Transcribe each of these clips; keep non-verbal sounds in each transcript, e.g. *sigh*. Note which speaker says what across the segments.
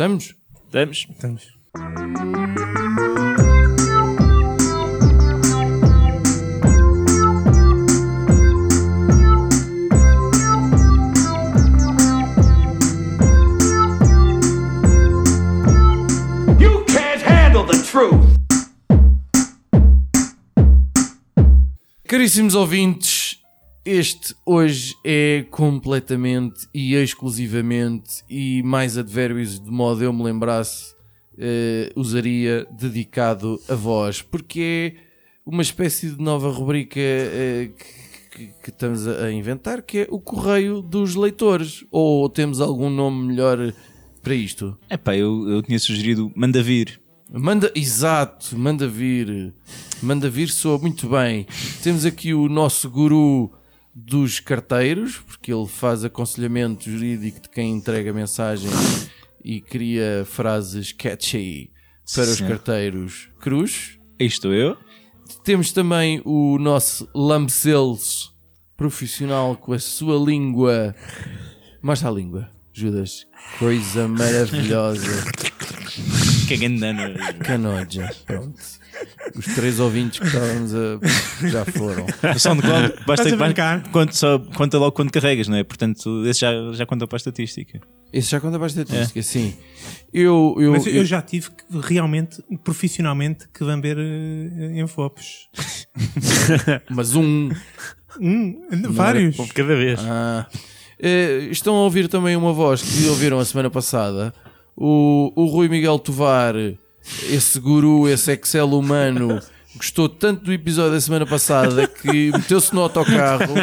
Speaker 1: Estamos?
Speaker 2: Estamos?
Speaker 3: Estamos.
Speaker 4: You can't handle the truth.
Speaker 1: Caríssimos ouvintes, este hoje é completamente e exclusivamente e mais advérbios de modo eu me lembrasse eh, usaria dedicado a vós, porque é uma espécie de nova rubrica eh, que, que- que estamos a inventar, que é o correio dos leitores. Ou temos algum nome melhor para isto?
Speaker 2: Epá, eu, eu tinha sugerido manda vir.
Speaker 1: Manda, exato, manda vir. Manda vir soa muito bem. Temos aqui o nosso guru dos carteiros, porque ele faz aconselhamento jurídico de quem entrega mensagem e cria frases catchy para os
Speaker 2: Sim.
Speaker 1: carteiros. Cruz.
Speaker 2: Estou eu.
Speaker 1: Temos também o nosso Lambeselos profissional com a sua língua. Mostra a língua, Judas. Coisa maravilhosa. *laughs*
Speaker 2: Que.
Speaker 1: Canoja, pronto. Os três ouvintes que estávamos a. já foram. *laughs*
Speaker 2: O SoundCloud basta,
Speaker 3: Estás a brincar?
Speaker 2: conta, só, conta logo quando carregas, não é? Portanto, esse já, já conta para a estatística.
Speaker 1: Esse já conta para a estatística, sim. Eu, eu,
Speaker 3: Mas eu,
Speaker 1: eu-
Speaker 3: já tive que, realmente, profissionalmente, que lamber uh, envelopes. *laughs*
Speaker 1: Mas um.
Speaker 3: Hum, vários.
Speaker 2: Um cada vez.
Speaker 1: Ah, eh, estão a ouvir também uma voz que ouviram a semana passada. O, o Rui Miguel Tovar, esse guru, esse Excel humano, gostou tanto do episódio da semana passada que meteu-se no autocarro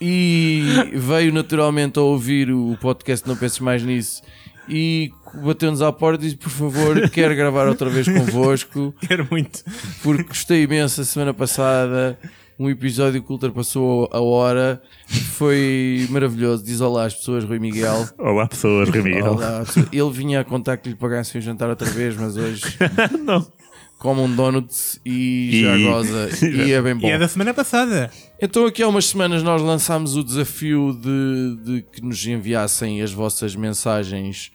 Speaker 1: e veio naturalmente a ouvir o podcast Não Penses Mais Nisso e bateu-nos à porta e disse: Por favor, quero gravar outra vez convosco *laughs*
Speaker 3: Quero muito.
Speaker 1: porque gostei imenso a semana passada. Um episódio que ultrapassou a hora. Foi maravilhoso. Diz olá às pessoas, Rui Miguel.
Speaker 5: Olá pessoas, Rui Miguel.
Speaker 1: Olá. Ele vinha a contar que lhe pagassem o jantar outra vez, mas hoje *laughs*
Speaker 5: Não.
Speaker 1: come um donut e,
Speaker 5: E-
Speaker 1: já goza. *laughs* E é bem bom.
Speaker 3: E é da semana passada.
Speaker 1: Então, aqui há umas semanas nós lançámos o desafio de, de que nos enviassem as vossas mensagens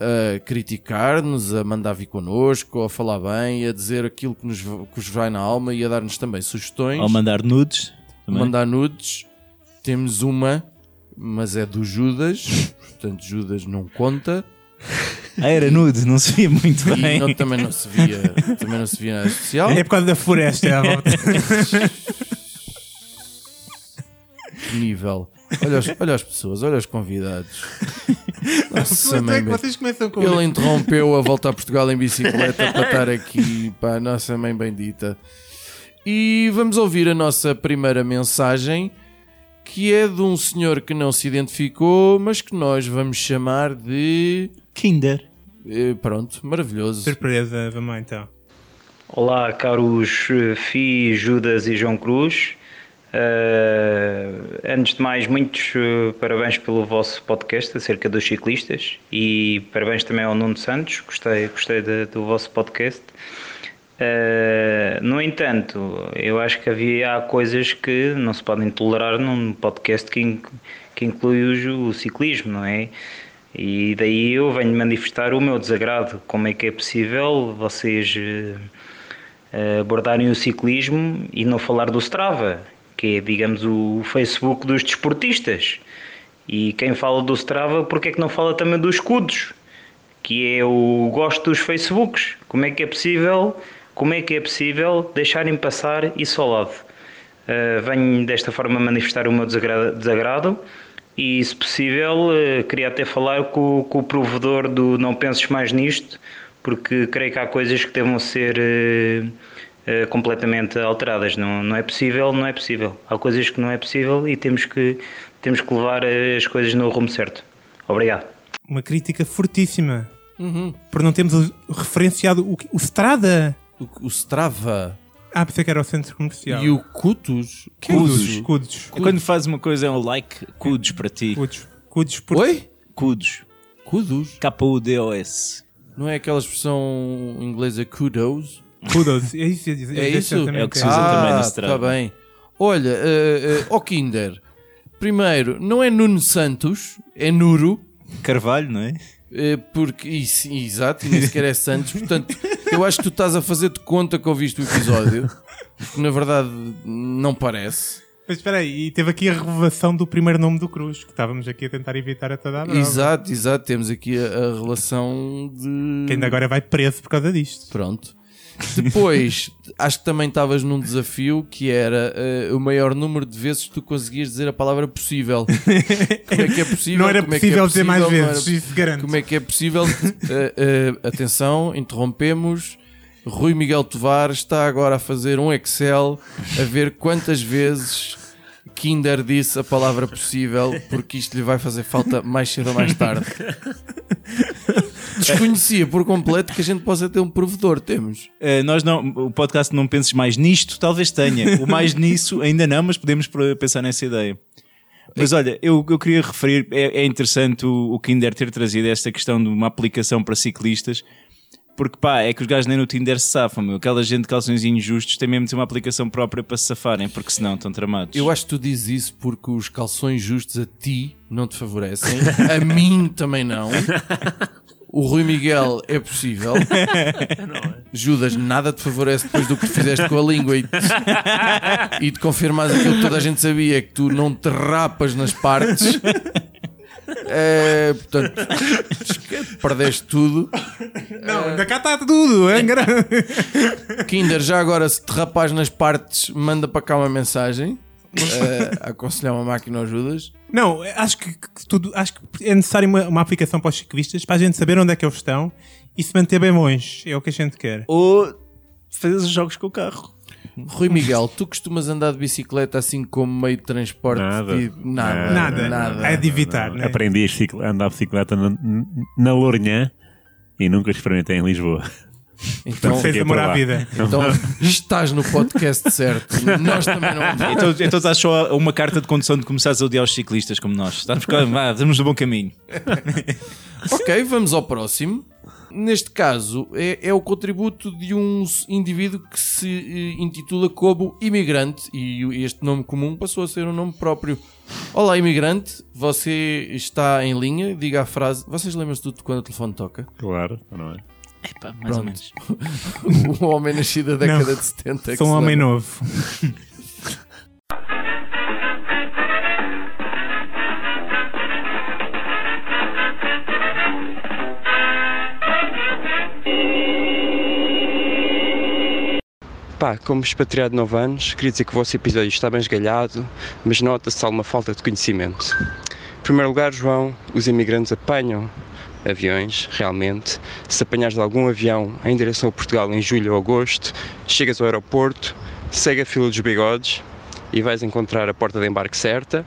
Speaker 1: a criticar-nos, a mandar vir connosco, a falar bem, a dizer aquilo que nos, que vai na alma e a dar-nos também sugestões.
Speaker 2: Ou mandar nudes. também.
Speaker 1: mandar nudes. Temos uma, mas é do Judas, portanto Judas não conta.
Speaker 2: Ah, era nude, não se via muito
Speaker 1: E
Speaker 2: bem.
Speaker 1: não- também não se via, também não se via nada especial.
Speaker 3: É por causa da floresta à volta.
Speaker 1: Que nível. Olha, os- olha as pessoas, olha os convidados. *laughs* Nossa,
Speaker 3: é
Speaker 1: mãe
Speaker 3: que
Speaker 1: bem-
Speaker 3: vocês começam com
Speaker 1: Ele interrompeu a volta a Portugal em bicicleta para estar aqui, pá, nossa mãe bendita. E vamos ouvir a nossa primeira mensagem, que é de um senhor que não se identificou, mas que nós vamos chamar de.
Speaker 2: Kinder.
Speaker 1: eh, Pronto, maravilhoso.
Speaker 3: Surpresa, vamos lá então.
Speaker 6: Olá, caros eh, Fi, Judas e João Cruz. Eh, antes de mais, muitos eh, parabéns pelo vosso podcast acerca dos ciclistas e parabéns também ao Nuno Santos. Gostei, gostei de- do vosso podcast. Eh, no entanto, eu acho que havia há coisas que não se podem tolerar num podcast que, in- que inclui o, o ciclismo, não é? E daí eu venho manifestar o meu desagrado. Como é que é possível vocês abordarem o ciclismo e não falar do Strava, que é, digamos, o Facebook dos desportistas? E quem fala do Strava, porque é que não fala também dos escudos? que é o gosto dos Facebooks. Como é que é possível, como é que é possível deixarem passar isso ao lado? Uh, venho desta forma manifestar o meu desagrado, desagrado e, se possível, uh, queria até falar com, com o provedor do Não Penses Mais Nisto, porque creio que há coisas que devam ser uh, uh, completamente alteradas. Não, não é possível, não é possível. Há coisas que não é possível e temos que, temos que levar uh, as coisas no rumo certo. Obrigado.
Speaker 3: Uma crítica fortíssima.
Speaker 1: Uhum.
Speaker 3: Por não termos referenciado o, o Strada.
Speaker 1: O, o Strava
Speaker 3: Ah, pensei que era o centro comercial.
Speaker 1: e o é
Speaker 3: Cudos. Cudos.
Speaker 2: Quando fazes uma coisa é um like, cudos para ti.
Speaker 3: Cudos. Cudos por...
Speaker 1: Oi?
Speaker 2: Cudos.
Speaker 1: Kudos?
Speaker 2: K-U-D-O-S.
Speaker 1: Não é aquela expressão inglesa kudos?
Speaker 3: Kudos. É isso, é,
Speaker 1: É isso?
Speaker 2: É o que se usa também no Strava.
Speaker 1: Está bem. Olha, uh, uh, ó Kinder, primeiro, não é Nuno Santos, é Nuro.
Speaker 2: Carvalho, não é?
Speaker 1: Eh, Porque, isso, exato, e nem sequer é Santos. Portanto, eu acho que tu estás a fazer de conta que ouviste o episódio, porque na verdade não parece.
Speaker 3: Mas espera aí, e teve aqui a revelação do primeiro nome do Cruz, que estávamos aqui a tentar evitar a toda a brava.
Speaker 1: Exato, exato. Temos aqui a, a relação de.
Speaker 3: Que ainda agora vai preso por causa disto.
Speaker 1: Pronto. Depois, acho que também estavas num desafio que era eh, o maior número de vezes que tu conseguias dizer a palavra possível. Como é que é possível?
Speaker 3: Não era
Speaker 1: Como é é
Speaker 3: possível dizer mais
Speaker 1: possível? Não
Speaker 3: vezes,
Speaker 1: era-
Speaker 3: isso garanto.
Speaker 1: Como é que é possível? Eh, eh, atenção, interrompemos. Rui Miguel Tovar está agora a fazer um Excel a ver quantas vezes Kinder disse a palavra possível, porque isto lhe vai fazer falta mais cedo ou mais tarde. *laughs* Desconhecia por completo que a gente possa ter um provedor. Temos.
Speaker 2: Eh, nós não, o podcast não penses mais nisto, talvez tenha. O mais nisso ainda não, mas podemos pensar nessa ideia. Mas olha, eu, eu queria referir, é, é interessante o, o Kinder ter trazido esta questão de uma aplicação para ciclistas, porque pá, é que os gajos nem no Tinder se safam, meu. Aquela gente de calções injustos tem mesmo de ter uma aplicação própria para se safarem, porque senão estão tramados.
Speaker 1: Eu acho que tu dizes isso porque os calções justos a ti não te favorecem, a mim também não. *laughs* O Rui Miguel é possível. *laughs* Judas, nada te favorece depois do que fizeste com a língua e, e de confirmares aquilo que toda a gente sabia, que tu não te rapas nas partes. É, portanto, perdeste tudo.
Speaker 3: Não, ainda cá está tudo. É engra-
Speaker 1: Kinder, já agora, se te rapas nas partes, manda para cá uma mensagem. A aconselhar uma máquina ao Judas.
Speaker 3: Não, acho que, que tudo, acho que é necessário uma, uma aplicação para os ciclistas para a gente saber onde é que eles estão e se manter bem longe. É o que a gente quer.
Speaker 2: Ou fazer os jogos com o carro.
Speaker 1: Rui Miguel, tu costumas andar de bicicleta assim como meio de transporte?
Speaker 5: Nada.
Speaker 1: de- nada,
Speaker 3: Nada,
Speaker 1: nada.
Speaker 3: é de evitar, né?
Speaker 5: Aprendi a andar de bicicleta na, na Lourinhã e nunca experimentei em Lisboa.
Speaker 1: Então,
Speaker 5: por
Speaker 3: à
Speaker 5: lá.
Speaker 3: vida.
Speaker 1: então estás no podcast certo. Nós também não. *laughs*
Speaker 2: Então, então estás só a uma carta de condução de começares a odiar os ciclistas como nós. Estamos, vá, estamos no bom caminho. *laughs*
Speaker 1: Ok, vamos ao próximo. Neste caso, é, é o contributo de um indivíduo que se eh, intitula como imigrante e este nome comum passou a ser um nome próprio. Olá, imigrante, você está em linha, diga a frase. Vocês lembram-se tudo quando o telefone toca?
Speaker 5: Claro, não é?
Speaker 2: Epá, mais ou
Speaker 1: Pronto.
Speaker 2: menos.
Speaker 1: O *laughs* homem nascido da década de 70. que
Speaker 3: Sou um homem
Speaker 1: lembra.
Speaker 3: novo.
Speaker 7: Pá, como expatriado de 9 anos, queria dizer que o vosso episódio está bem esgalhado, mas nota-se alguma falta de conhecimento. Em primeiro lugar, João, os imigrantes apanham aviões, realmente. Se apanhares algum avião em direção a Portugal em julho ou agosto, chegas ao aeroporto, segue a fila dos bigodes e vais encontrar a porta de embarque certa.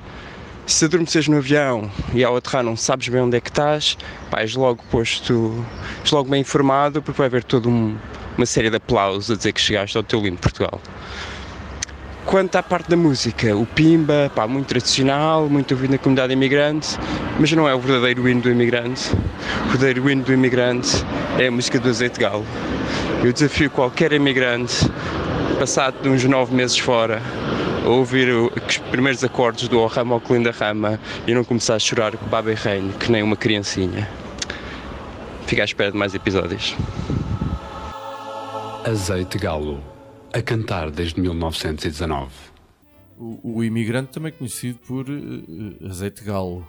Speaker 7: Se adormeceres no avião e ao aterrar não sabes bem onde é que estás, pá, és logo posto, és logo bem informado porque vai haver todo um, uma série de aplausos a dizer que chegaste ao teu lindo Portugal. Quanto à parte da música, o Pimba, pá, muito tradicional, muito ouvido na comunidade imigrante, mas não é o verdadeiro hino do imigrante. O verdadeiro hino do imigrante é a música do azeite galo. Eu desafio qualquer imigrante, passado uns nove meses fora, a ouvir os primeiros acordes do O Rama ao que linda Rama e não começar a chorar com baba e reino, que nem uma criancinha. Fica à espera de mais episódios.
Speaker 8: Azeite Galo, a cantar desde 1919.
Speaker 1: O, o imigrante também é conhecido por eh, azeite de galo.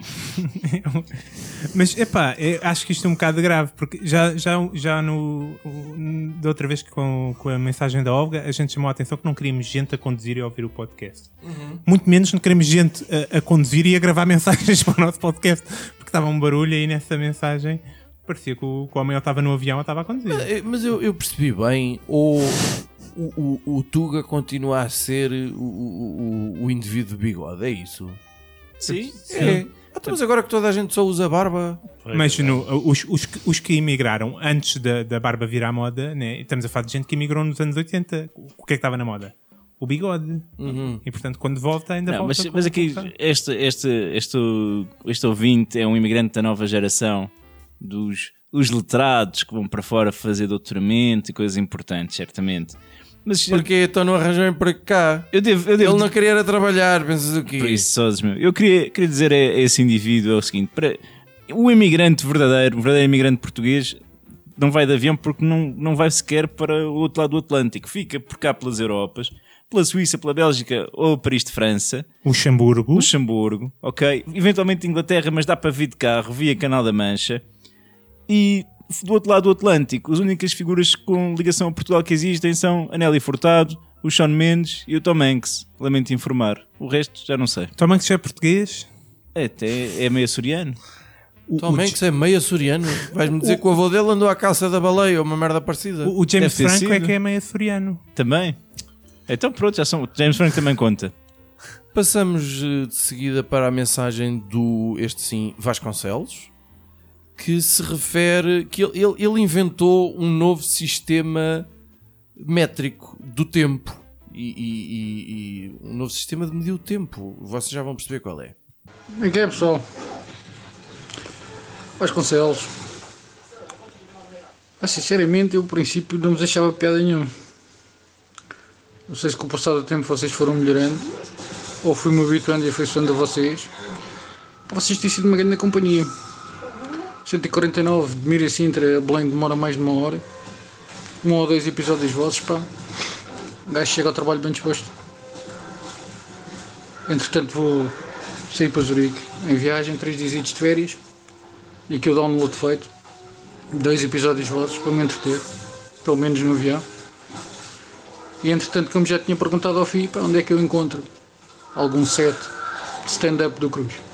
Speaker 1: *laughs*
Speaker 3: Mas epá, acho que isto é um bocado grave, porque já, já, já no, da outra vez que com, com a mensagem da Olga, a gente chamou a atenção que não queríamos gente a conduzir e a ouvir o podcast. Muito menos não queremos gente a, a conduzir e a gravar *laughs* mensagens para o nosso podcast, porque estava um barulho aí nessa mensagem. Parecia que o, que o homem ou estava no avião ou estava a conduzir.
Speaker 1: Eh, Mas eu, eu percebi bem, ou o, o, o Tuga continua a ser o, o, o- indivíduo de bigode, é isso?
Speaker 2: Sim.
Speaker 1: É. Ah, então, mas agora que toda a gente só usa barba.
Speaker 3: Mas no- os, os, que- os que emigraram antes da, da barba virar moda, né? estamos a falar de gente que emigrou nos anos 80. O que é que estava na moda? O bigode. E portanto, quando volta, ainda
Speaker 2: Não,
Speaker 3: volta
Speaker 2: mas, mas aqui, este, este, este, este ouvinte é um imigrante da nova geração, dos os letrados que vão para fora fazer doutoramento e coisas importantes, certamente. Mas
Speaker 1: Porque então não arranjou emprego cá.
Speaker 2: eu devo, eu devo
Speaker 1: Ele não queria era trabalhar, pensas o quê?
Speaker 2: preguiçosos, meu. Eu queria, queria dizer a, a esse indivíduo é o seguinte: para, o imigrante verdadeiro, o verdadeiro imigrante português, não vai de avião porque não, não vai sequer para o outro lado do Atlântico. Fica por cá pelas Europas, pela Suíça, pela Bélgica ou Paris de França,
Speaker 3: Luxemburgo.
Speaker 2: Luxemburgo, ok? Eventualmente Inglaterra, mas dá para vir de carro via Canal da Mancha. E do outro lado do Atlântico, as únicas figuras com ligação a Portugal que existem são a Nelly Furtado, o Sean Mendes e o Tom Hanks. Lamento informar. O resto já não sei.
Speaker 3: Tom Hanks é português?
Speaker 2: É, até é meio açoriano.
Speaker 3: O,
Speaker 1: Tom
Speaker 3: o,
Speaker 1: Hanks é meio açoriano. Vais-me dizer que o avô dele andou à caça da baleia ou uma merda parecida.
Speaker 3: o- o James
Speaker 2: Deve
Speaker 3: Franco é que é meio açoriano.
Speaker 2: Também. Então pronto, já são. James Franco também conta.
Speaker 1: Passamos eh, de seguida para a mensagem do, este sim, Vasconcelos, que se refere que ele, ele- inventou um novo sistema métrico do tempo e, e- e- e um novo sistema de medir o tempo. Vocês já vão perceber qual é.
Speaker 9: Como é que é, pessoal? Vasconcelos. Mas, sinceramente, eu, ao princípio, não me deixava piada nenhuma. Não sei se com o passar do tempo vocês foram melhorando, ou fui-me habituando e afeiçoando a vocês. Vocês têm sido uma grande companhia. 149 de Mira Sintra Belém demora mais de uma hora. Um ou dois episódios vossos, pá. O gajo chega ao trabalho bem disposto. Entretanto, vou sair para Zurique em viagem, três dias de férias. E aqui eu download feito. Dois episódios vossos para me entreter. Pelo menos no avião. E entretanto, como já tinha perguntado ao FI, para onde é que eu encontro algum set stand-up do Cruz.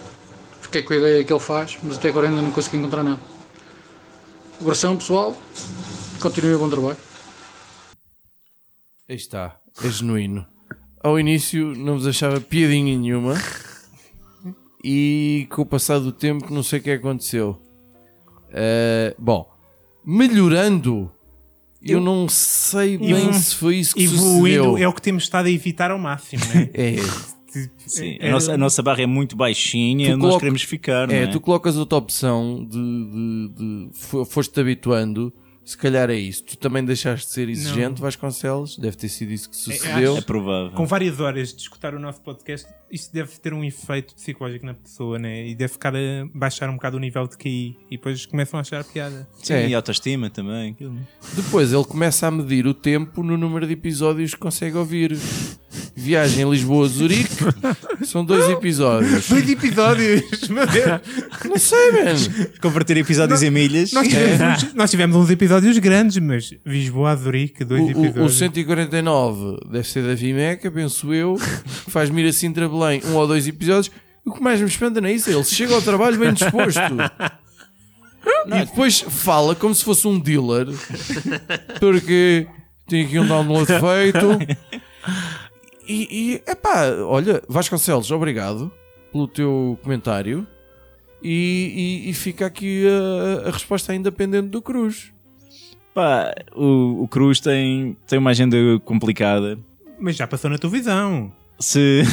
Speaker 9: Fiquei com a ideia que ele faz, mas até agora ainda não consegui encontrar nada. Abração pessoal, continuem o bom trabalho.
Speaker 1: Aí está, é genuíno. Ao início não vos achava piadinha nenhuma e com o passar do tempo não sei o que aconteceu. Eh, bom, melhorando, eu não sei bem
Speaker 3: Evo-
Speaker 1: se foi isso que
Speaker 3: Evoluindo
Speaker 1: sucedeu.
Speaker 3: é o que temos estado a evitar ao máximo, né?
Speaker 1: É, *laughs*
Speaker 2: Sim,
Speaker 3: É-
Speaker 2: a, nossa, a nossa barra é muito baixinha, nós
Speaker 1: coloca-
Speaker 2: queremos ficar.
Speaker 1: é,
Speaker 2: não é?
Speaker 1: tu colocas outra opção de, de, de fo- foste-te habituando, se calhar é isso. Tu também deixaste de ser exigente, Vasconcelos, deve ter sido isso que sucedeu.
Speaker 2: É provável.
Speaker 3: Com várias horas de escutar o nosso podcast, isto deve ter um efeito psicológico na pessoa, né? E deve ficar a baixar um bocado o nível de QI e depois começam a achar piada.
Speaker 2: Sim,
Speaker 1: É.
Speaker 2: e autoestima também.
Speaker 1: Depois ele começa a medir o tempo no número de episódios que consegue ouvir. Viagem Lisboa-Zurique são dois episódios.
Speaker 3: Dois episódios! Meu Deus!
Speaker 1: Não sei, man.
Speaker 2: Converter episódios em milhas.
Speaker 3: Nós tivemos, uns, nós tivemos uns episódios grandes, mas Lisboa a Zurique, dois
Speaker 1: O, o, o
Speaker 3: episódios.
Speaker 1: 149 deve ser da Vimeca, penso eu. que Faz Mira Sintra Belém, um ou dois episódios. E o que mais me espanta não é isso. Ele chega ao trabalho bem disposto. E depois fala como se fosse um dealer. Porque tem aqui um download feito. E, e epá, olha, Vasconcelos, obrigado pelo teu comentário. E, e- e fica aqui a, a resposta ainda pendente do Cruz.
Speaker 2: Pá, o, o Cruz tem, tem uma agenda complicada.
Speaker 3: Mas já passou na televisão.
Speaker 2: Se. *laughs*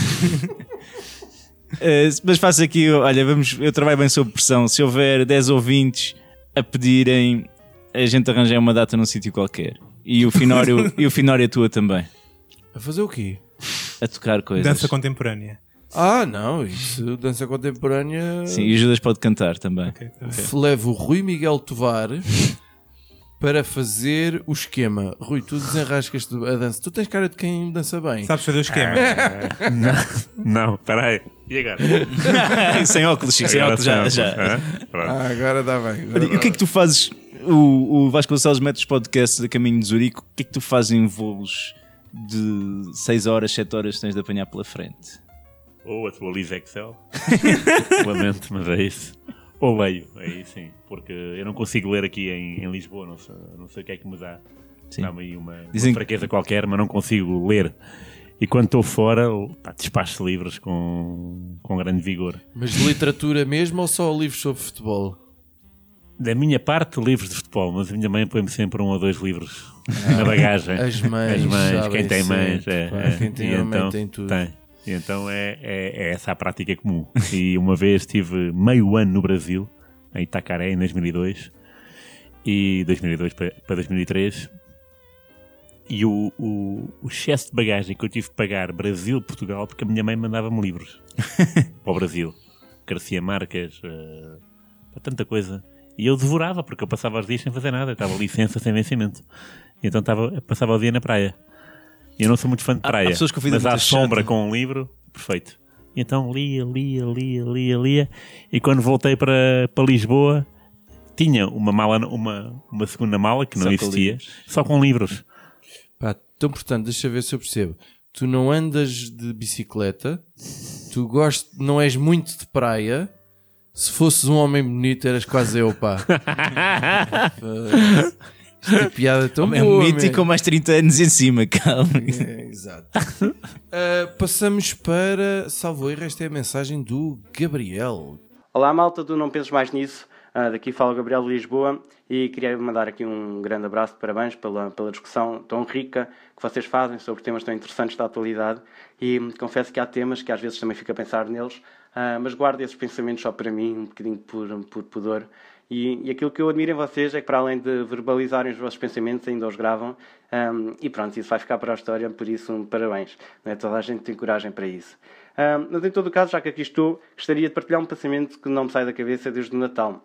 Speaker 2: Eh, mas faço aqui, olha, vamos, eu trabalho bem sob pressão. Se houver 10 ouvintes a pedirem, a gente arranjar uma data num sítio qualquer. E o Finório, *laughs* e o Finório atua também.
Speaker 1: A fazer o quê?
Speaker 2: A tocar coisas.
Speaker 3: Dança contemporânea.
Speaker 1: Ah, não, isso, dança contemporânea.
Speaker 2: Sim, e o Judas pode cantar também.
Speaker 3: Ok, tá bem.
Speaker 1: Levo o Rui Miguel Tovar para fazer o esquema. Rui, tu desenrascas a dança. Tu tens cara de quem dança bem.
Speaker 3: Sabes fazer o esquema? *laughs*
Speaker 5: Não, peraí. E agora? *laughs*
Speaker 2: sem óculos, Chico, sem óculos já. já.
Speaker 5: Pronto.
Speaker 1: Ah, agora dá bem. agora
Speaker 2: e o que é que tu fazes? O, o Vasconcelos mete os podcasts a caminho de Zurique. O que é que tu fazes em voos de 6 horas, 7 horas tens de apanhar pela frente?
Speaker 5: Ou atualizo Excel. *laughs* Lamento, mas é isso. Ou leio, aí sim. Porque eu não consigo ler aqui em, em Lisboa, não sei, não sei o que é que me dá. Dá-me aí uma, uma fraqueza qualquer, mas não consigo ler. E quando estou fora, pá, despacho livros com, com grande vigor.
Speaker 1: Mas de literatura mesmo ou só livros sobre futebol?
Speaker 5: Da minha parte, livros de futebol, mas a minha mãe põe-me sempre um ou dois livros na bagagem.
Speaker 1: As mães.
Speaker 5: As mães, quem tem mães,
Speaker 1: sempre,
Speaker 5: é,
Speaker 1: pá,
Speaker 5: é.
Speaker 1: Quem tem mãe
Speaker 5: então,
Speaker 1: tem tudo.
Speaker 5: Tem. E então é, é, é essa a prática comum. E uma vez estive meio ano no Brasil, em Itacaré, em 2002, e 2002 para para 2003. E o, o, o excesso de bagagem que eu tive de pagar Brasil-Portugal, porque a minha mãe mandava-me livros *laughs* para o Brasil. Garcia Marques, eh, Pá, tanta coisa. E eu devorava, porque eu passava os dias sem fazer nada. Eu estava licença sem vencimento. E então estava, passava o dia na praia. E eu não sou muito fã de
Speaker 2: Há- há
Speaker 5: praia.
Speaker 2: pessoas com a vida
Speaker 5: mas à sombra
Speaker 2: chata.
Speaker 5: com um livro, perfeito. E então lia, lia, lia, lia, lia. E quando voltei para, para Lisboa, tinha uma mala, uma, uma segunda mala que não
Speaker 2: Só com
Speaker 5: existia,
Speaker 2: livros.
Speaker 5: só com livros.
Speaker 1: Pá, então, portanto, deixa ver se eu percebo. Tu não andas de bicicleta, tu gostas, não és muito de praia. Se fosses um homem bonito, eras quase eu, pá. *laughs* Isto é piada tão
Speaker 2: É um
Speaker 1: boa,
Speaker 2: mítico com
Speaker 1: man.
Speaker 2: mais 30 anos em cima, calma.
Speaker 1: É, exato. Ah, passamos para, salvo erro, esta é a mensagem do Gabriel.
Speaker 10: Olá malta do Não Penses Mais Nisso, Ah, daqui fala o Gabriel de Lisboa e queria mandar aqui um grande abraço de parabéns pela, pela discussão tão rica que vocês fazem sobre temas tão interessantes da atualidade e confesso que há temas que às vezes também fico a pensar neles, ah, mas guardo esses pensamentos só para mim, um bocadinho por, por pudor. E, e aquilo que eu admiro em vocês é que para além de verbalizarem os vossos pensamentos ainda os gravam hum, e pronto, isso vai ficar para a história, por isso um parabéns. É? Toda a gente tem coragem para isso. Hum, mas em todo o caso, já que aqui estou, gostaria de partilhar um pensamento que não me sai da cabeça desde o Natal.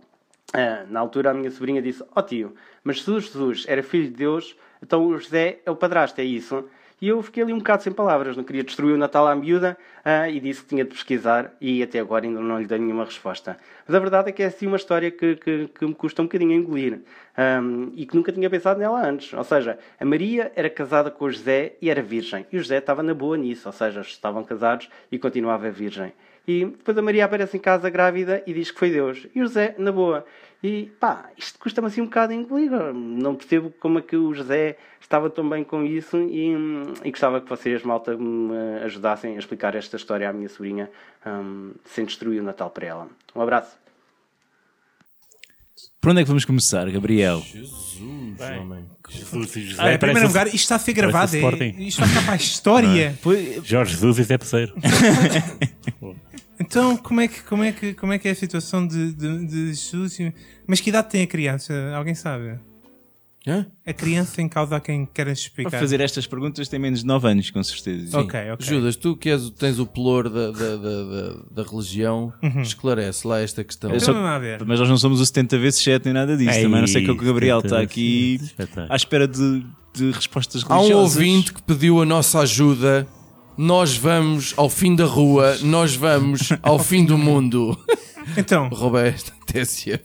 Speaker 10: Ah, na altura, a minha sobrinha disse: Ó tio, mas se Jesus era filho de Deus, então o José é o padrasto, é isso? E eu fiquei ali um bocado sem palavras, não queria destruir o Natal à miúda ah, e disse que tinha de pesquisar e até agora ainda não lhe dei nenhuma resposta. Mas a verdade é que é assim uma história que, que, que me custa um bocadinho engolir Ahm, e que nunca tinha pensado nela antes. Ou seja, a Maria era casada com o José e era virgem, e o José estava na boa nisso, ou seja, estavam casados e continuava virgem. E depois a Maria aparece em casa grávida e diz que foi Deus. E o José, na boa. E pá, isto custa-me assim um bocado engolir. Não percebo como é que o José estava tão bem com isso e, e gostava que vocês, malta, me ajudassem a explicar esta história à minha sobrinha hum, sem destruir o Natal para ela. Um abraço.
Speaker 2: Por onde é que vamos começar, Gabriel?
Speaker 1: Jesus,
Speaker 5: Bem,
Speaker 1: homem.
Speaker 5: Jesus e José
Speaker 3: Ah, em primeiro lugar, isto está a ser gravado. é- isto vai ficar para a história.
Speaker 5: Jorge Jesus e Zé Pesseiro. *laughs*
Speaker 3: Então, como é que, como é que, como é, que é a situação de, de, de Jesus? e- Mas que idade tem a criança? Alguém sabe?
Speaker 1: Hã?
Speaker 3: A criança em causa a quem queres explicar.
Speaker 2: Para fazer estas perguntas tem menos de 9 anos, com certeza.
Speaker 3: Ok, ok.
Speaker 1: Judas, tu que és, tens o pelour da, da, da, da, da religião, esclarece lá esta questão.
Speaker 2: Eu
Speaker 3: Então,
Speaker 2: só-. Mas nós não somos o 70 vezes 7 nem nada disso.
Speaker 5: Ei,
Speaker 2: Também não sei que o Gabriel está
Speaker 5: 70
Speaker 2: aqui à espera de, de respostas
Speaker 1: Há um
Speaker 2: religiosas.
Speaker 1: ouvinte que pediu a nossa ajuda. Nós vamos ao fim da rua, nós vamos *laughs* ao fim do mundo.
Speaker 3: Então,
Speaker 1: Roberto, TSF.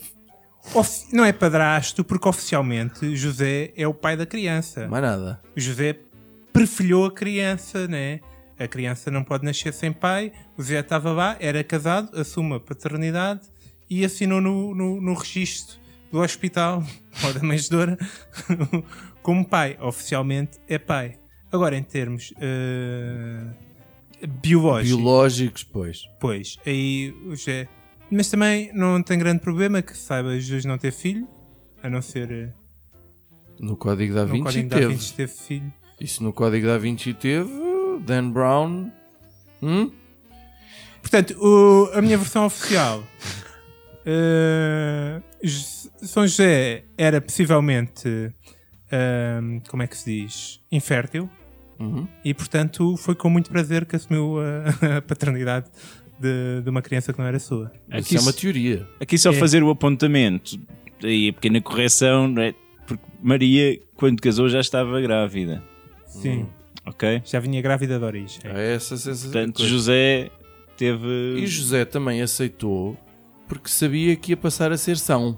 Speaker 3: não é padrasto, porque oficialmente José é o pai da criança.
Speaker 1: Mais nada.
Speaker 3: José prefilhou a criança, né? A criança não pode nascer sem pai. O José estava lá, era casado, assume a paternidade e assinou no, no, no registro do hospital *laughs* ou da manjedora *laughs* como pai. Oficialmente é pai. Agora, em termos eh, biológicos,
Speaker 1: Biológicos, pois.
Speaker 3: pois, aí o José. Mas também não tem grande problema que saiba Jesus não ter filho, a não ser eh,
Speaker 1: No Código da Vinci
Speaker 3: Código da
Speaker 1: teve.
Speaker 3: Vinci teve filho.
Speaker 1: Isso no Código da Vinci teve. Dan Brown. Hum?
Speaker 3: Portanto, o- a minha versão oficial. *laughs* J- São José era possivelmente. ehm, como é que se diz? Infértil.
Speaker 1: Uhum.
Speaker 3: E portanto foi com muito prazer que assumiu a, *laughs* a paternidade de, de uma criança que não era sua.
Speaker 1: Isso é uma teoria.
Speaker 2: Aqui só
Speaker 3: É.
Speaker 2: fazer o apontamento e a pequena correção, não é? porque Maria, quando casou, já estava grávida.
Speaker 3: Sim.
Speaker 2: Ok?
Speaker 3: Já vinha grávida de origem.
Speaker 1: É essa.
Speaker 2: Portanto, José teve.
Speaker 1: E José também aceitou porque sabia que ia passar a ser São.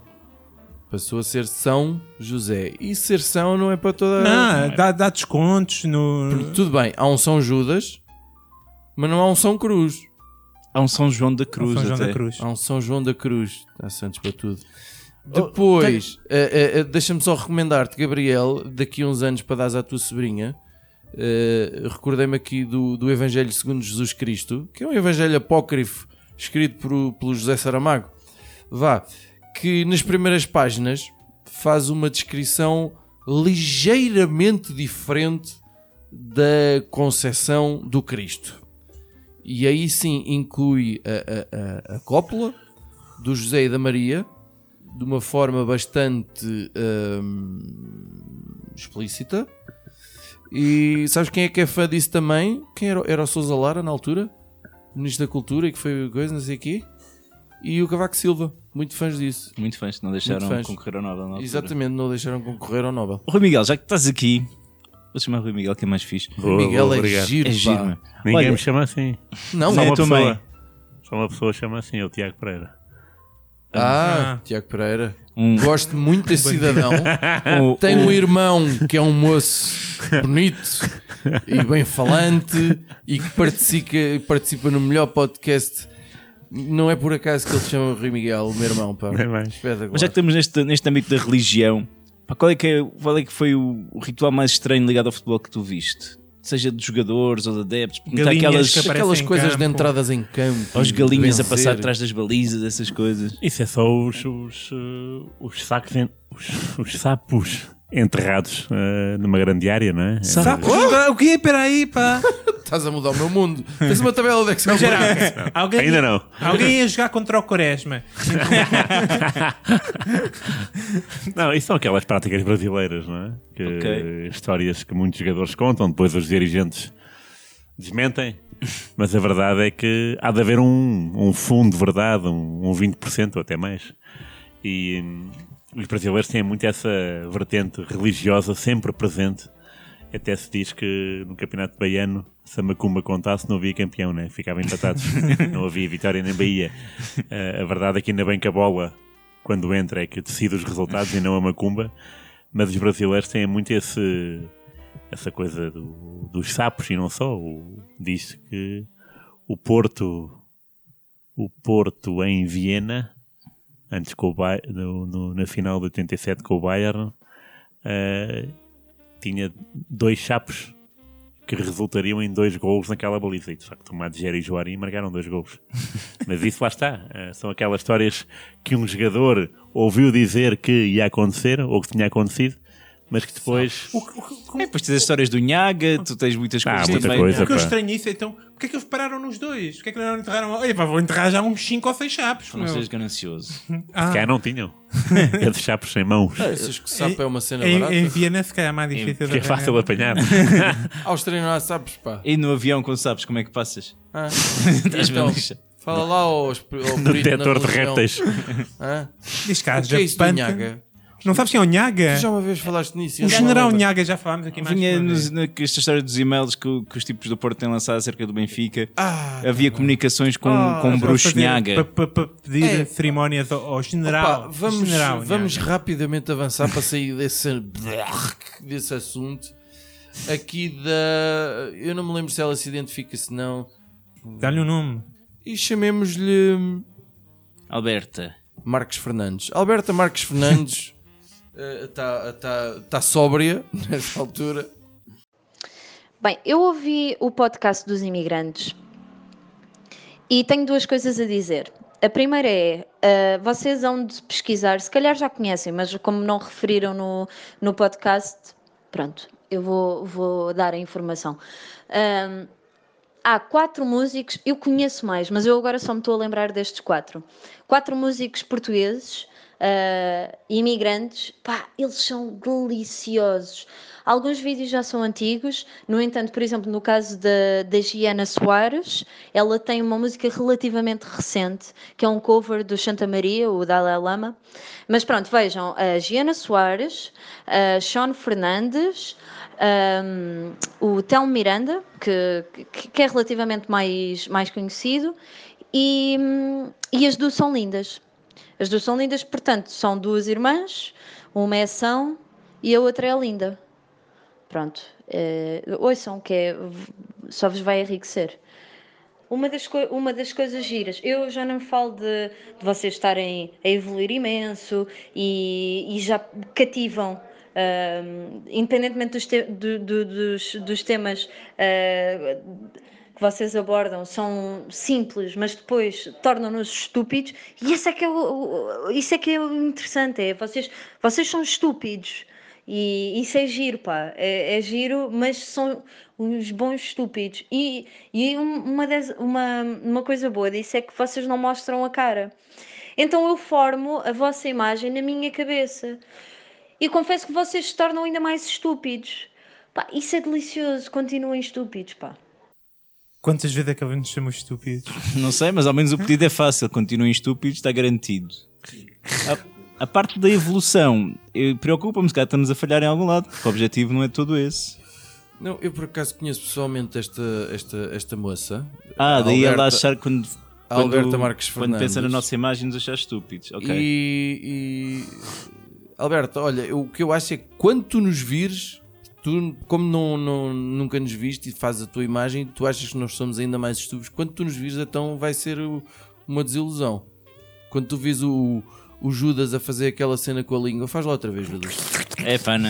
Speaker 1: Passou a ser São José. E ser São não é para toda
Speaker 3: Não, dá, dá descontos no.
Speaker 1: Porque, Tudo bem, há um São Judas, mas não há um São Cruz.
Speaker 2: Há um São João da Cruz.
Speaker 3: São João
Speaker 2: até.
Speaker 3: da Cruz.
Speaker 1: Há um São João da Cruz. Há santos para tudo.
Speaker 2: Oh,
Speaker 1: Depois, eh, eh, deixa-me só recomendar-te, Gabriel, daqui a uns anos para dares à tua sobrinha. eh, Recordei-me aqui do, do Evangelho segundo Jesus Cristo, que é um evangelho apócrifo escrito por, pelo José Saramago. Vá, que nas primeiras páginas faz uma descrição ligeiramente diferente da concepção do Cristo. E aí sim inclui a, a, a, a cópula do José e da Maria de uma forma bastante hum, explícita. E sabes quem é que é fã disso também? Quem era, era o Sousa Lara na altura? Ministro da Cultura e que foi coisa, não sei o quê. E o Cavaco Silva. Muito fãs disso.
Speaker 2: Muito fãs, não deixaram
Speaker 1: fãs.
Speaker 2: concorrer ao Nobel. na altura.
Speaker 1: Exatamente, não deixaram concorrer ao Nobel.
Speaker 2: Rui Miguel, já que estás aqui, vou chamar Rui Miguel que é mais fixe.
Speaker 5: Boa,
Speaker 1: Miguel
Speaker 5: boa,
Speaker 1: é
Speaker 5: obrigado.
Speaker 1: giro,
Speaker 2: É giro.
Speaker 5: Ninguém
Speaker 2: Olha,
Speaker 5: me chama assim.
Speaker 1: Não,
Speaker 5: Só uma pessoa. Só uma pessoa chama assim, é o Tiago Pereira.
Speaker 1: Ah,
Speaker 3: Ah.
Speaker 1: Tiago Pereira.
Speaker 2: Um-
Speaker 1: Gosto muito desse *laughs* cidadão. *laughs* Tem um irmão que é um moço bonito e bem falante e que participa, participa no melhor podcast. Não é por acaso que ele se chama Rui Miguel, o meu irmão, pá.
Speaker 5: É mais.
Speaker 2: Mas já que estamos neste, neste âmbito da religião, pá, qual, é que é, qual é que foi o, o ritual mais estranho ligado ao futebol que tu viste? Seja de jogadores ou de adeptos, aquelas,
Speaker 3: que aparecem
Speaker 1: Aquelas
Speaker 3: em
Speaker 1: coisas de
Speaker 3: campo.
Speaker 1: entradas em campo. de
Speaker 2: galinhas a
Speaker 1: vencer.
Speaker 2: passar atrás das balizas, essas coisas.
Speaker 5: Isso é só os, os, eh, os sacos, en- os, os sapos enterrados eh, numa grande área, não é? É-
Speaker 3: Sapos? O quê? Peraí, pá.
Speaker 1: Estás a mudar o meu mundo. Fez uma tabela de Excel.
Speaker 3: Geral, alguém,
Speaker 5: Ainda não.
Speaker 3: Alguém ia jogar contra o Quaresma. *laughs*
Speaker 5: Não, isso são aquelas práticas brasileiras, não é? Que,
Speaker 2: Ok.
Speaker 5: Histórias que muitos jogadores contam, depois os dirigentes desmentem. Mas a verdade é que há de haver um, um fundo de verdade, um, um 20% ou até mais. E hum, os brasileiros têm muito essa vertente religiosa sempre presente. Até se diz que no Campeonato Baiano, se a Macumba contasse, não havia campeão, né? Ficavam empatados. *laughs* não havia vitória nem Bahia. Eh, a verdade é que ainda bem que a bola, quando entra, é que decide os resultados e não a Macumba. Mas os brasileiros têm muito esse, essa coisa do- dos sapos e não só. O- diz que o Porto, o Porto em Viena, antes com o Bay- no- no- na final de 87 com o Bayern, eh, tinha dois chapos que resultariam em dois gols naquela baliza. E de facto, o Madger e o Joari marcaram dois gols. *laughs* Mas isso lá está. Eh, são aquelas histórias que um jogador ouviu dizer que ia acontecer ou que tinha acontecido, mas que depois.
Speaker 2: É, depois tens as histórias do Nhaga, tu tens muitas
Speaker 5: Ah,
Speaker 2: coisas
Speaker 5: muita
Speaker 2: também.
Speaker 5: coisa.
Speaker 3: O que eu estranho isso, então, porque é que eles pararam nos dois? Porque é que não enterraram? Olha, pá, vou enterrar já uns 5 ou 6 chapos.
Speaker 2: Não
Speaker 3: meu.
Speaker 2: seres ganancioso. *laughs*
Speaker 3: Ah,
Speaker 5: Se calhar não tinham. É de chapos sem mãos.
Speaker 1: Achas que sapo é uma cena
Speaker 3: em,
Speaker 1: barata?
Speaker 3: em Viena, se calhar, é mais difícil
Speaker 5: Que é fácil apanhar. *laughs*
Speaker 1: Austrália não há sapos, pá.
Speaker 2: E no avião, quando sabes como é que passas?
Speaker 1: Ah. *laughs*
Speaker 2: Estás
Speaker 1: Então,
Speaker 2: lixa.
Speaker 1: fala lá aos, ao
Speaker 5: No de répteis.
Speaker 1: Hã?
Speaker 3: Diz cá,
Speaker 1: O
Speaker 3: Não sabes quem é o Nhaga?
Speaker 1: Tu já uma vez falaste nisso.
Speaker 3: O
Speaker 1: não
Speaker 3: general. Nhaga, já falámos aqui mais
Speaker 2: Vinha
Speaker 3: uma
Speaker 2: nos,
Speaker 3: vez.
Speaker 2: na, esta história dos e-mails que, que os tipos do Porto têm lançado acerca do Benfica.
Speaker 1: Ah,
Speaker 2: Havia comunicações com,
Speaker 1: Ah,
Speaker 2: com o
Speaker 3: Para
Speaker 2: bruxo
Speaker 3: fazer-
Speaker 2: Nhaga.
Speaker 3: Para, para- para pedir
Speaker 1: É.
Speaker 3: cerimónias ao, ao general.
Speaker 1: Opa, vamos
Speaker 3: general
Speaker 1: vamos
Speaker 3: Nhaga.
Speaker 1: rapidamente avançar para sair desse, *laughs* desse assunto. Aqui da. Eu não me lembro se ela se identifica, se não.
Speaker 3: Dá-lhe um nome.
Speaker 1: E chamemos-lhe
Speaker 2: Alberta.
Speaker 1: Marcos Fernandes. Alberta Marcos Fernandes *laughs* está tá, tá sóbria *laughs* nesta altura.
Speaker 11: Bem, eu ouvi o podcast dos imigrantes e tenho duas coisas a dizer. A primeira é, ah, vocês hão de pesquisar, se calhar já conhecem, mas como não referiram no, no podcast, pronto, eu vou, vou dar a informação. Ahm, há quatro músicos, eu conheço mais, mas eu agora só me estou a lembrar destes quatro. Quatro músicos portugueses, ah, imigrantes, pá, eles são deliciosos. Alguns vídeos já são antigos, no entanto, por exemplo, no caso da, da Giana Soares, ela tem uma música relativamente recente, que é um cover do Santa Maria, o Dalai Lama. Mas pronto, vejam, a Giana Soares, a Sean Fernandes, um, o Tel Miranda, que, que, é relativamente mais, mais conhecido, e, e as duas são lindas. As duas são lindas, portanto, são duas irmãs, uma é São e a outra é Linda. Pronto, eh, ouçam que é, só vos vai enriquecer. Uma das, uma das coisas giras, eu já não falo de, de vocês estarem a evoluir imenso e, e já cativam, ahm, independentemente dos, te- do- do- dos, dos temas que vocês abordam, são simples, mas depois tornam-nos estúpidos, e isso é que é o, isso é que é interessante, é vocês, vocês são estúpidos. E isso é giro, pá. É, é giro, mas são uns bons estúpidos. E, e um- uma, das- uma, uma coisa boa disso é que vocês não mostram a cara. Então eu formo a vossa imagem na minha cabeça. E confesso que vocês se tornam ainda mais estúpidos. Pá, isso é delicioso. Continuem estúpidos, pá.
Speaker 3: Quantas vezes é que ele nos chamou estúpidos? *laughs*
Speaker 2: Não sei, mas ao menos o pedido é fácil. Continuem estúpidos, está garantido. A, a parte da evolução preocupa-me, se calhar estamos a falhar em algum lado, porque o objetivo não é todo esse.
Speaker 1: Não, eu por acaso conheço pessoalmente esta, esta, esta moça.
Speaker 2: Ah, daí ela
Speaker 1: Alberta-
Speaker 2: achar quando. quando-
Speaker 1: Alberta Marques
Speaker 2: Quando
Speaker 1: Fernandes.
Speaker 2: pensa na nossa imagem, nos achar estúpidos. Ok.
Speaker 1: E, e- Alberto, olha, o que eu acho é que quando tu nos vires, tu, como não, não- nunca nos viste e fazes a tua imagem, tu achas que nós somos ainda mais estúpidos. Quando tu nos vires, então vai ser uma desilusão. Quando tu vês o, o Judas a fazer aquela cena com a língua, faz lá outra vez, Judas.
Speaker 2: É pá, não.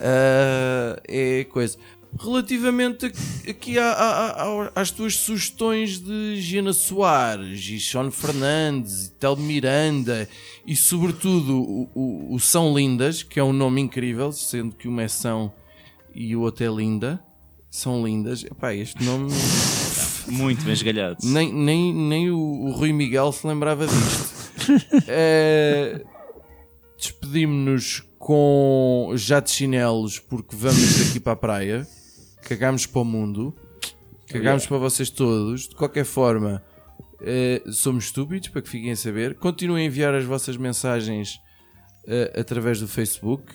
Speaker 1: Ah, é coisa. Relativamente a- aqui à- à- à- às tuas sugestões de Gina Soares e Sean Fernandes e Tel Miranda e sobretudo o, o- o São Lindas, que é um nome incrível, sendo que uma é São e o outro é Linda. São Lindas. Epá, este nome *laughs*
Speaker 2: Muito bem esgalhado.
Speaker 1: nem, nem, nem o, o Rui Miguel se lembrava disto. *laughs* Eh, Despedimos-nos com já de chinelos porque vamos daqui para a praia. Cagámos para o mundo. Cagámos para vocês todos. De qualquer forma, eh, somos estúpidos para que fiquem a saber. Continuem a enviar as vossas mensagens eh, através do Facebook.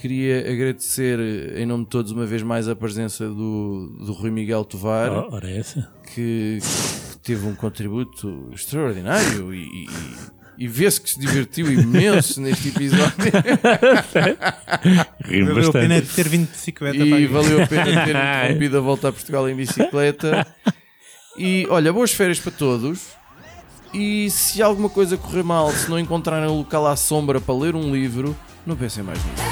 Speaker 1: Queria agradecer eh, em nome de todos uma vez mais a presença do, do Rui Miguel Tovar
Speaker 5: Oh, ora essa.
Speaker 1: que, que teve um contributo extraordinário e, e- e vê-se que se divertiu imenso neste episódio *laughs*
Speaker 5: Rimo
Speaker 3: Valeu a pena ter vindo de bicicleta para
Speaker 1: e valeu a pena ter *laughs* interrompido a volta a Portugal em bicicleta. E olha, boas férias para todos. E se alguma coisa correr mal, se não encontrarem um local à sombra para ler um livro, não pensem mais nisso.